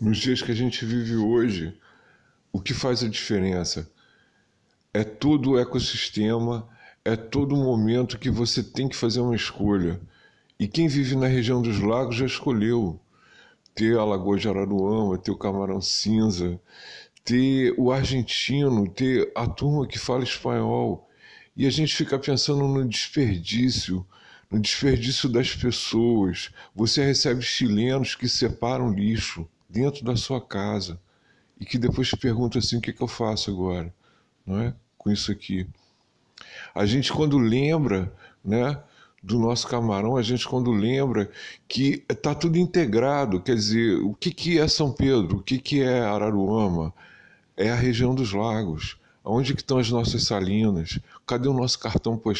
nos dias que a gente vive hoje, o que faz a diferença é todo o ecossistema, é todo momento que você tem que fazer uma escolha. E quem vive na região dos lagos já escolheu ter a Lagoa de Araruama, ter o Camarão Cinza, ter o argentino, ter a turma que fala espanhol. E a gente fica pensando no desperdício, no desperdício das pessoas. Você recebe chilenos que separam lixo dentro da sua casa e que depois te perguntam assim: o que, é que eu faço agora? Não é? Com isso aqui. A gente, quando lembra, né? do nosso camarão, a gente quando lembra que está tudo integrado, quer dizer, o que, que é São Pedro, o que, que é Araruama, é a região dos lagos, onde que estão as nossas salinas, cadê o nosso cartão postal?